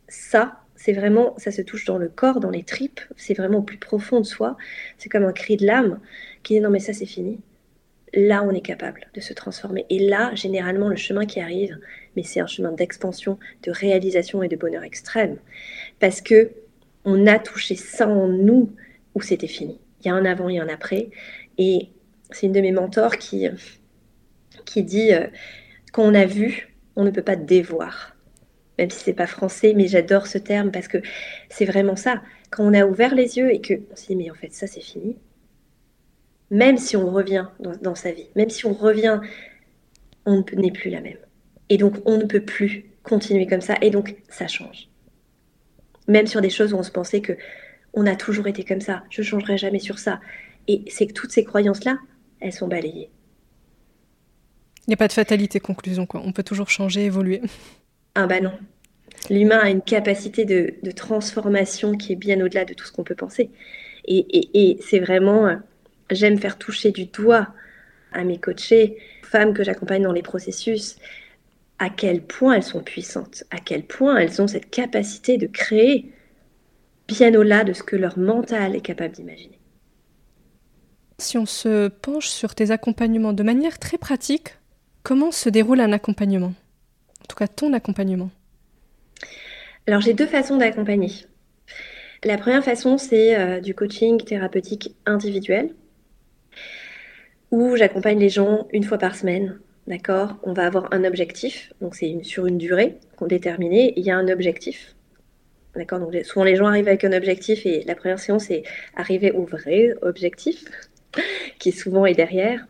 ça, c'est vraiment, ça se touche dans le corps, dans les tripes, c'est vraiment au plus profond de soi, c'est comme un cri de l'âme qui dit non mais ça c'est fini. Là on est capable de se transformer. Et là, généralement, le chemin qui arrive, mais c'est un chemin d'expansion, de réalisation et de bonheur extrême. Parce que on a touché ça en nous où c'était fini. Il y a un avant et un après. Et c'est une de mes mentors qui, qui dit euh, qu'on a vu, on ne peut pas dévoir. Même si c'est pas français, mais j'adore ce terme parce que c'est vraiment ça. Quand on a ouvert les yeux et que on s'est dit mais en fait ça c'est fini. Même si on revient dans, sa vie, même si on revient, on n'est plus la même. Et donc on ne peut plus continuer comme ça. Et donc ça change. Même sur des choses où on se pensait que on a toujours été comme ça, je changerai jamais sur ça. Et c'est que toutes ces croyances-là, elles sont balayées.
Il n'y a pas de fatalité, conclusion, quoi. On peut toujours changer, évoluer.
Ah bah non. L'humain a une capacité de, transformation qui est bien au-delà de tout ce qu'on peut penser. Et, c'est vraiment, euh, j'aime faire toucher du doigt à mes coachés, femmes que j'accompagne dans les processus, à quel point elles sont puissantes, à quel point elles ont cette capacité de créer bien au-delà de ce que leur mental est capable d'imaginer.
Si on se penche sur tes accompagnements de manière très pratique, comment se déroule un accompagnement? En tout cas, ton accompagnement
Alors, j'ai deux façons d'accompagner. La première façon, c'est euh, du coaching thérapeutique individuel, où j'accompagne les gens une fois par semaine. D'accord? On va avoir un objectif, donc c'est sur une durée qu'on déterminée. Il y a un objectif. D'accord? Donc souvent les gens arrivent avec un objectif et la première séance c'est arriver au vrai objectif. qui souvent est derrière.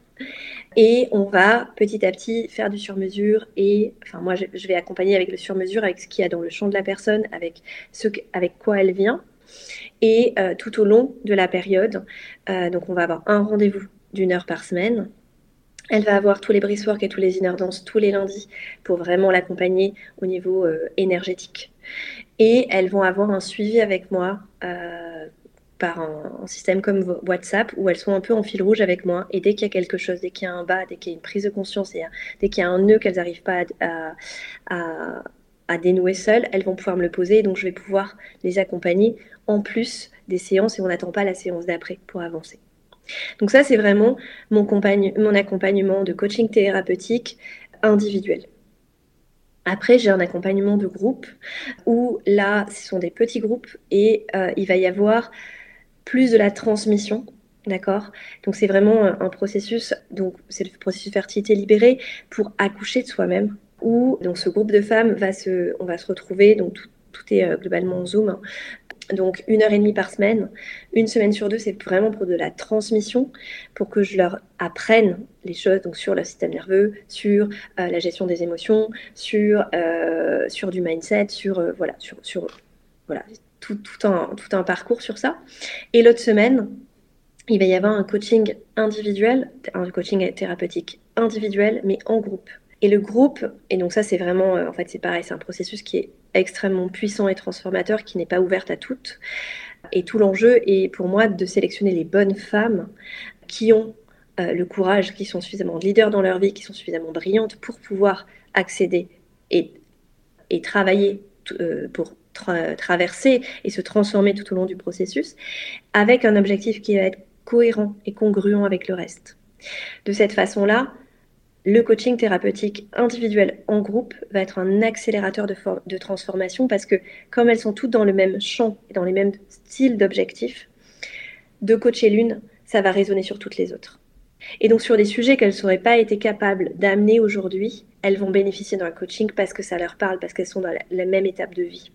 Et on va petit à petit faire du sur-mesure et, enfin moi je, vais accompagner avec le sur-mesure, avec ce qu'il y a dans le champ de la personne, avec, ce, avec quoi elle vient. Et euh, tout au long de la période, euh, donc on va avoir un rendez-vous d'une heure par semaine. Elle va avoir tous les work et tous les inner dance tous les lundis pour vraiment l'accompagner au niveau euh, énergétique. Et elles vont avoir un suivi avec moi par un, système comme WhatsApp où elles sont un peu en fil rouge avec moi et dès qu'il y a quelque chose, dès qu'il y a un bas, dès qu'il y a une prise de conscience dès qu'il y a un nœud qu'elles n'arrivent pas à, dénouer seules, elles vont pouvoir me le poser donc je vais pouvoir les accompagner en plus des séances et on n'attend pas la séance d'après pour avancer. Donc ça, c'est vraiment mon, mon accompagnement de coaching thérapeutique individuel. Après, j'ai un accompagnement de groupe où là, ce sont des petits groupes et euh, il va y avoir plus de la transmission. D'accord? Donc c'est vraiment un processus, donc c'est le processus fertilité libérée pour accoucher de soi-même. Où donc ce groupe de femmes va se, on va se retrouver, donc tout, est euh, globalement en Zoom, hein. Donc une heure et demie par semaine, une semaine sur deux, c'est vraiment pour de la transmission, pour que je leur apprenne les choses donc sur le système nerveux, sur euh, la gestion des émotions, sur, euh, sur du mindset, sur voilà, sur, sur voilà tout, un, tout un parcours sur ça. Et l'autre semaine, il va y avoir un coaching individuel, un coaching thérapeutique individuel, mais en groupe. Et le groupe, et donc ça c'est vraiment, euh, en fait c'est pareil, c'est un processus qui est extrêmement puissant et transformateur, qui n'est pas ouvert à toutes. Et tout l'enjeu est pour moi de sélectionner les bonnes femmes qui ont euh, le courage, qui sont suffisamment leaders dans leur vie, qui sont suffisamment brillantes pour pouvoir accéder et, et travailler euh, pour traverser et se transformer tout au long du processus, avec un objectif qui va être cohérent et congruent avec le reste. De cette façon-là, le coaching thérapeutique individuel en groupe va être un accélérateur de, transformation parce que comme elles sont toutes dans le même champ et dans les mêmes styles d'objectifs, de coacher l'une, ça va résonner sur toutes les autres. Et donc sur des sujets qu'elles n'auraient pas été capables d'amener aujourd'hui, elles vont bénéficier d'un coaching parce que ça leur parle, parce qu'elles sont dans la même étape de vie.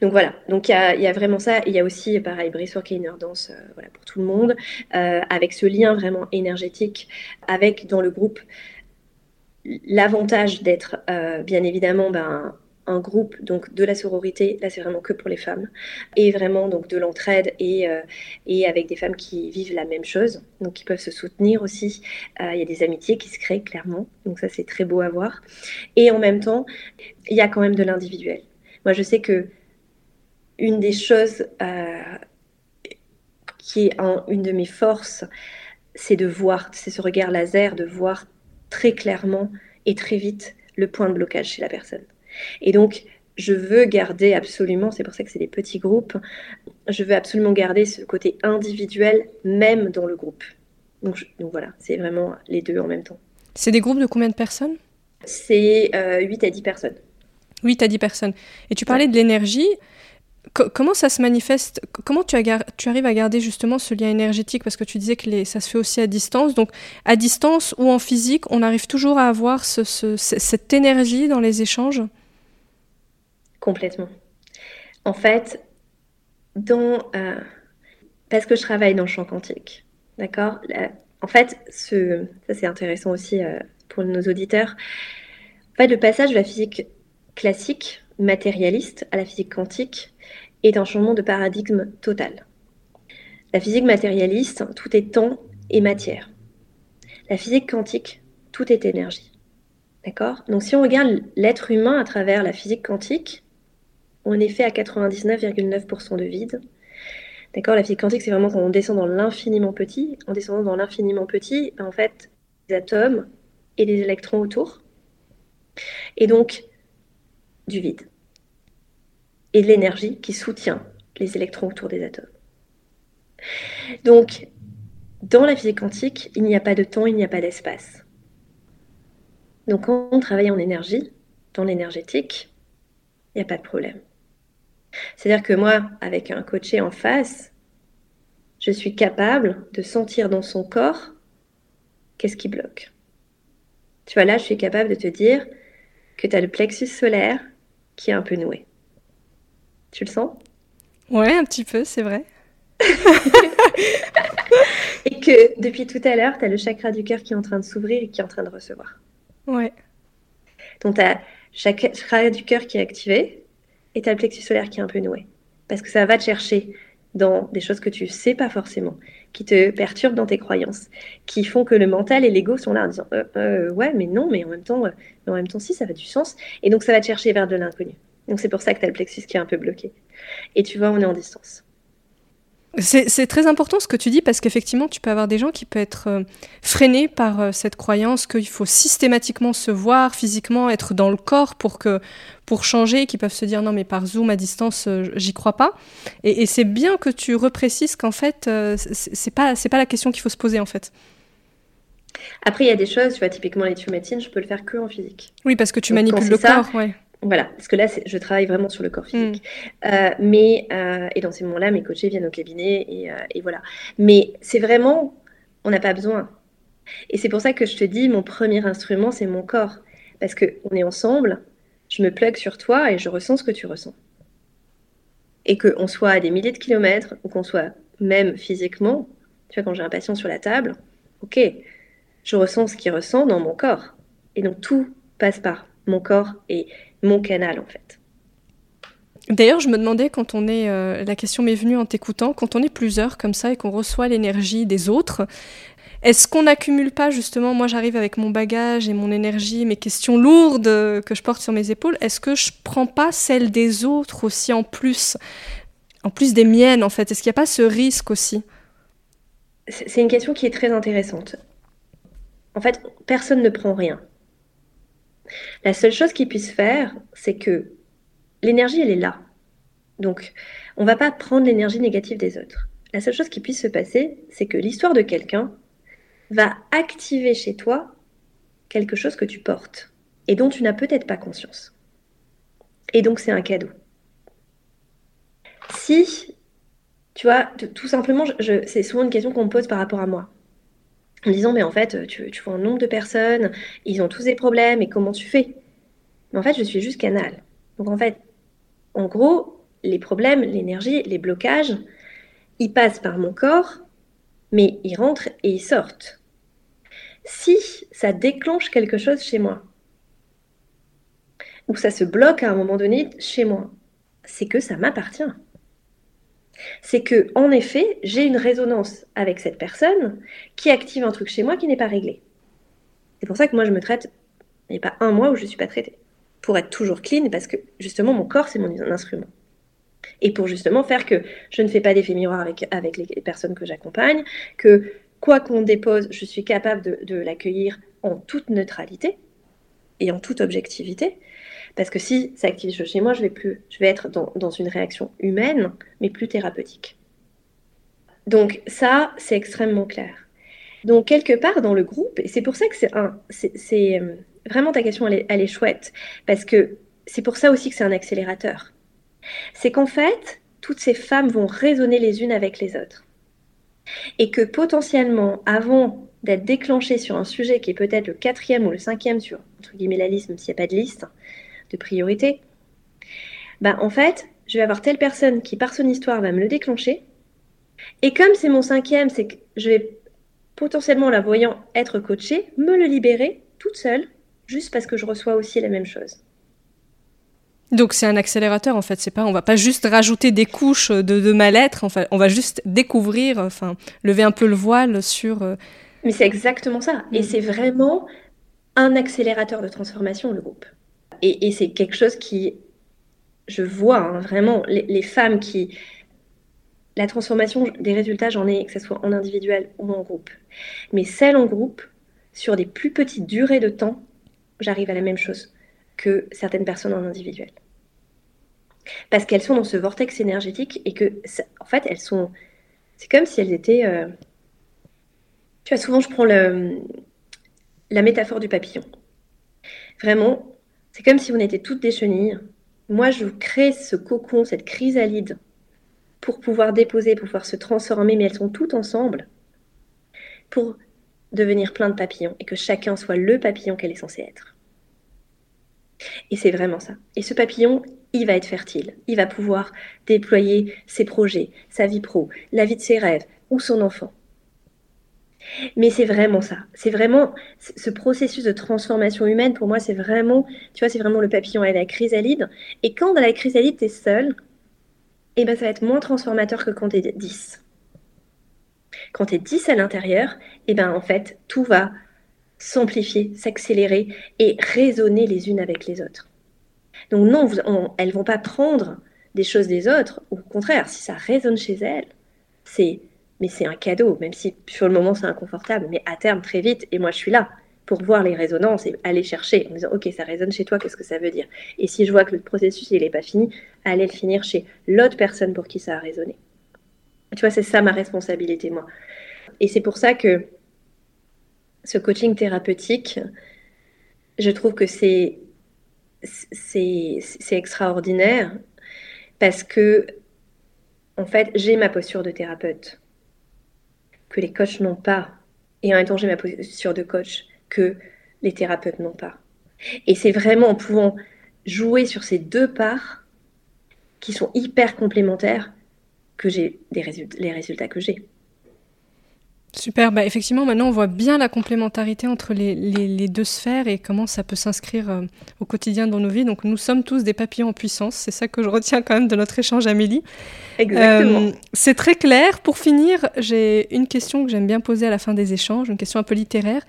Donc voilà, donc il y, a, vraiment ça. Il y a aussi, pareil, Bricework et Inner Dance euh, voilà, pour tout le monde, euh, avec ce lien vraiment énergétique, avec dans le groupe l'avantage d'être euh, bien évidemment ben, un groupe donc de la sororité, là c'est vraiment que pour les femmes, et vraiment donc de l'entraide et, et avec des femmes qui vivent la même chose, donc qui peuvent se soutenir aussi. Il y a des amitiés qui se créent clairement, donc ça c'est très beau à voir. Et en même temps, il y a quand même de l'individuel. Moi je sais que une des choses euh, qui est une de mes forces, c'est de voir, c'est ce regard laser, de voir très clairement et très vite le point de blocage chez la personne. Et donc, je veux garder absolument, c'est pour ça que c'est des petits groupes, je veux absolument garder ce côté individuel même dans le groupe. Donc, voilà, c'est vraiment les deux en même temps.
C'est des groupes de combien de personnes?
C'est 8 euh, à 10 personnes.
8 à 10 personnes. Et tu parlais de l'énergie comment ça se manifeste? Comment tu, arrives à garder justement ce lien énergétique? Parce que tu disais que ça se fait aussi à distance. Donc, à distance ou en physique, on arrive toujours à avoir cette énergie dans les échanges?
Complètement. En fait, euh, parce que je travaille dans le champ quantique, d'accord? En fait, ça c'est intéressant aussi euh, pour nos auditeurs. En fait, le passage de la physique classique, matérialiste, à la physique quantique, est un changement de paradigme total. La physique matérialiste, tout est temps et matière. La physique quantique, tout est énergie. D'accord? Donc si on regarde l'être humain à travers la physique quantique, on est fait à 99,9% de vide. D'accord? La physique quantique, c'est vraiment quand on descend dans l'infiniment petit. En descendant dans l'infiniment petit, ben, en fait, les atomes et les électrons autour. Et donc, du vide et l'énergie qui soutient les électrons autour des atomes. Donc, dans la physique quantique, il n'y a pas de temps, il n'y a pas d'espace. Donc, quand on travaille en énergie, dans l'énergétique, il n'y a pas de problème. C'est-à-dire que moi, avec un coaché en face, je suis capable de sentir dans son corps qu'est-ce qui bloque. Tu vois, là, je suis capable de te dire que tu as le plexus solaire qui est un peu noué. Tu le sens?
Ouais, un petit peu, c'est vrai.
et que depuis tout à l'heure, tu as le chakra du cœur qui est en train de s'ouvrir et qui est en train de recevoir.
Ouais.
Donc, tu as le chakra du cœur qui est activé et tu as le plexus solaire qui est un peu noué. Parce que ça va te chercher dans des choses que tu sais pas forcément, qui te perturbent dans tes croyances, qui font que le mental et l'ego sont là en disant euh, euh, ouais mais non mais en même temps euh, mais en même temps si ça a du sens et donc ça va te chercher vers de l'inconnu. Donc c'est pour ça que tu as le plexus qui est un peu bloqué. Et tu vois, on est en distance.
C'est très important ce que tu dis parce qu'effectivement, tu peux avoir des gens qui peuvent être euh, freinés par euh, cette croyance qu'il faut systématiquement se voir physiquement, être dans le corps pour, que, pour changer, qui peuvent se dire non mais par Zoom à distance, euh, j'y crois pas. Et, c'est bien que tu reprécises qu'en fait, c'est pas, pas la question qu'il faut se poser en fait.
Après, il y a des choses, tu vois, typiquement les médecine, je peux le faire que en physique.
Oui, parce que tu manipules le corps, ouais.
Voilà, parce que là, je travaille vraiment sur le corps physique. Mm. Euh, mais, euh, et dans ces moments-là, mes coachés viennent au cabinet et, euh, et voilà. Mais c'est vraiment, on n'a pas besoin. Et c'est pour ça que je te dis, mon premier instrument, c'est mon corps. Parce qu'on est ensemble, je me plug sur toi et je ressens ce que tu ressens. Et qu'on soit à des milliers de kilomètres ou qu'on soit même physiquement, tu vois, quand j'ai un patient sur la table, ok, je ressens ce qu'il ressent dans mon corps. Et donc tout passe par mon corps et mon canal en fait.
D'ailleurs, je me demandais quand on est, euh, la question m'est venue en t'écoutant, quand on est plusieurs comme ça et qu'on reçoit l'énergie des autres, est-ce qu'on n'accumule pas justement, moi j'arrive avec mon bagage et mon énergie, mes questions lourdes que je porte sur mes épaules, est-ce que je prends pas celles des autres aussi en plus, en plus des miennes en fait? Est-ce qu'il n'y a pas ce risque aussi?
C'est une question qui est très intéressante. En fait, personne ne prend rien. La seule chose qu'ils puissent faire, c'est que l'énergie, elle est là. Donc, on ne va pas prendre l'énergie négative des autres. la seule chose qui puisse se passer, c'est que l'histoire de quelqu'un va activer chez toi quelque chose que tu portes et dont tu n'as peut-être pas conscience. Et donc c'est un cadeau. Si, tu vois, tout simplement, c'est souvent une question qu'on me pose par rapport à moi. En disant, mais en fait, tu, vois un nombre de personnes, ils ont tous des problèmes, et comment tu fais? Mais en fait, je suis juste canal. Donc en fait, en gros, les problèmes, l'énergie, les blocages, ils passent par mon corps, mais ils rentrent et ils sortent. Si ça déclenche quelque chose chez moi, ou ça se bloque à un moment donné chez moi, c'est que ça m'appartient. C'est que, en effet, j'ai une résonance avec cette personne qui active un truc chez moi qui n'est pas réglé. C'est pour ça que moi je me traite, il n'y a pas un mois où je ne suis pas traitée. Pour être toujours clean, parce que justement mon corps c'est mon instrument. Et pour justement faire que je ne fais pas d'effet miroir avec, avec les personnes que j'accompagne, que quoi qu'on dépose, je suis capable de, l'accueillir en toute neutralité et en toute objectivité. Parce que si ça active chez moi, je vais, plus, je vais être dans, une réaction humaine, mais plus thérapeutique. Donc ça, c'est extrêmement clair. Donc quelque part dans le groupe, et c'est pour ça que c'est un, c'est euh, vraiment ta question, elle est, chouette, parce que c'est pour ça aussi que c'est un accélérateur. C'est qu'en fait, toutes ces femmes vont résonner les unes avec les autres et que potentiellement, avant d'être déclenché sur un sujet qui est peut-être le quatrième ou le cinquième sur, entre guillemets, la liste, même s'il n'y a pas de liste de priorité, bah, en fait, je vais avoir telle personne qui, par son histoire, va me le déclencher. Et comme c'est mon cinquième, c'est que je vais potentiellement, la voyant être coachée, me le libérer toute seule, juste parce que je reçois aussi la même chose.
Donc c'est un accélérateur en fait, c'est pas, on va pas juste rajouter des couches de, de mal-être, enfin, on va juste découvrir, enfin, lever un peu le voile sur. Euh,
Mais c'est exactement ça, et mm. c'est vraiment un accélérateur de transformation le groupe. Et, c'est quelque chose qui, je vois hein, vraiment les, femmes qui, la transformation des résultats, j'en ai que ce soit en individuel ou en groupe. Mais celle en groupe, sur des plus petites durées de temps, j'arrive à la même chose que certaines personnes en individuel. Parce qu'elles sont dans ce vortex énergétique et que, en fait, elles sont. C'est comme si elles étaient. Euh, tu vois, souvent, je prends le, la métaphore du papillon. Vraiment, c'est comme si on était toutes des chenilles. Moi, je crée ce cocon, cette chrysalide, pour pouvoir déposer, pour pouvoir se transformer, mais elles sont toutes ensemble pour devenir plein de papillons et que chacun soit le papillon qu'elle est censée être. Et c'est vraiment ça. Et ce papillon, il va être fertile. Il va pouvoir déployer ses projets, sa vie pro, la vie de ses rêves ou son enfant. Mais c'est vraiment ça. C'est vraiment ce processus de transformation humaine, pour moi, c'est vraiment, tu vois, c'est vraiment le papillon et la chrysalide. Et quand dans la chrysalide, tu es seul, eh ben, ça va être moins transformateur que quand tu es 10. Quand tu es 10 à l'intérieur, eh ben, en fait, tout va s'amplifier, s'accélérer et résonner les unes avec les autres. Donc non, elles ne vont pas prendre des choses des autres. Au contraire, si ça résonne chez elles, c'est mais c'est un cadeau, même si sur le moment c'est inconfortable, mais à terme très vite, et moi je suis là pour voir les résonances et aller chercher en disant ok ça résonne chez toi, qu'est-ce que ça veut dire? Et si je vois que le processus il n'est pas fini, aller le finir chez l'autre personne pour qui ça a résonné. Tu vois, c'est ça ma responsabilité moi. Et c'est pour ça que ce coaching thérapeutique, je trouve que c'est c'est extraordinaire parce que en fait j'ai ma posture de thérapeute que les coachs n'ont pas et en même temps j'ai ma posture de coach que les thérapeutes n'ont pas. Et c'est vraiment en pouvant jouer sur ces deux parts qui sont hyper complémentaires que j'ai les résultats que j'ai.
Super, bah effectivement, maintenant on voit bien la complémentarité entre les, deux sphères et comment ça peut s'inscrire euh, au quotidien dans nos vies. Donc nous sommes tous des papillons en puissance, c'est ça que je retiens quand même de notre échange, Amélie.
Exactement. Euh,
c'est très clair. Pour finir, j'ai une question que j'aime bien poser à la fin des échanges, une question un peu littéraire.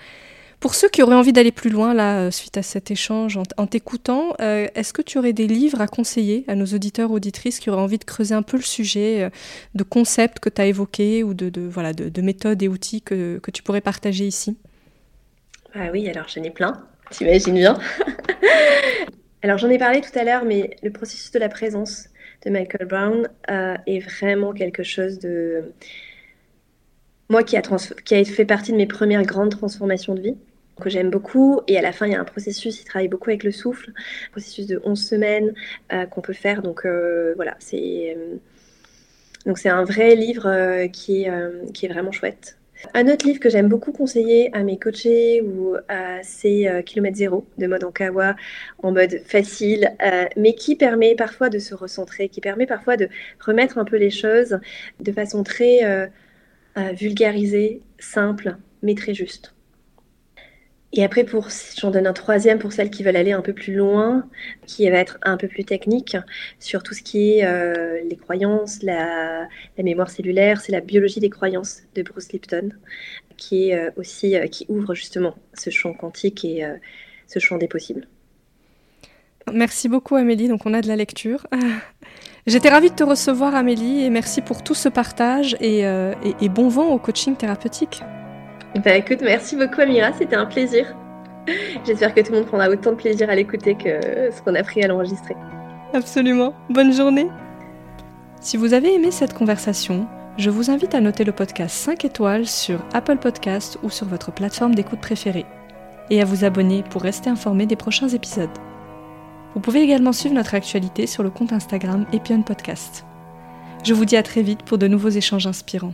Pour ceux qui auraient envie d'aller plus loin, là, euh, suite à cet échange, en, t'écoutant, euh, est-ce que tu aurais des livres à conseiller à nos auditeurs, auditrices qui auraient envie de creuser un peu le sujet, euh, de concepts que tu as évoqués ou de, voilà, de, méthodes et outils que, que tu pourrais partager ici?
Ah oui, alors j'en ai plein, t'imagines bien. alors j'en ai parlé tout à l'heure, mais le processus de la présence, de Michael Brown est vraiment quelque chose de... Moi qui a, qui a fait partie de mes premières grandes transformations de vie, que j'aime beaucoup. Et à la fin, il y a un processus, il travaille beaucoup avec le souffle, un processus de 11 semaines euh, qu'on peut faire. Donc euh, voilà, c'est donc c'est un vrai livre qui, est, qui est vraiment chouette. Un autre livre que j'aime beaucoup conseiller à mes coachés ou c'est euh, Kilomètre Zéro de mode Ankawa en mode facile, euh, mais qui permet parfois de se recentrer, qui permet parfois de remettre un peu les choses de façon très euh, vulgarisée, simple, mais très juste. Et après, pour, j'en donne un troisième pour celles qui veulent aller un peu plus loin, qui va être un peu plus technique sur tout ce qui est euh, les croyances, la, mémoire cellulaire, c'est la biologie des croyances de Bruce Lipton, qui est euh, aussi euh, qui ouvre justement ce champ quantique et ce champ des possibles.
Merci beaucoup Amélie, donc on a de la lecture. J'étais ravie de te recevoir Amélie et merci pour tout ce partage et, et bon vent au coaching thérapeutique.
Bah écoute, merci beaucoup Amira, c'était un plaisir. J'espère que tout le monde prendra autant de plaisir à l'écouter que ce qu'on a pris à l'enregistrer.
Absolument. Bonne journée. Si vous avez aimé cette conversation, je vous invite à noter le podcast 5 étoiles sur Apple Podcast ou sur votre plateforme d'écoute préférée et à vous abonner pour rester informé des prochains épisodes. Vous pouvez également suivre notre actualité sur le compte Instagram Epion Podcast. Je vous dis à très vite pour de nouveaux échanges inspirants.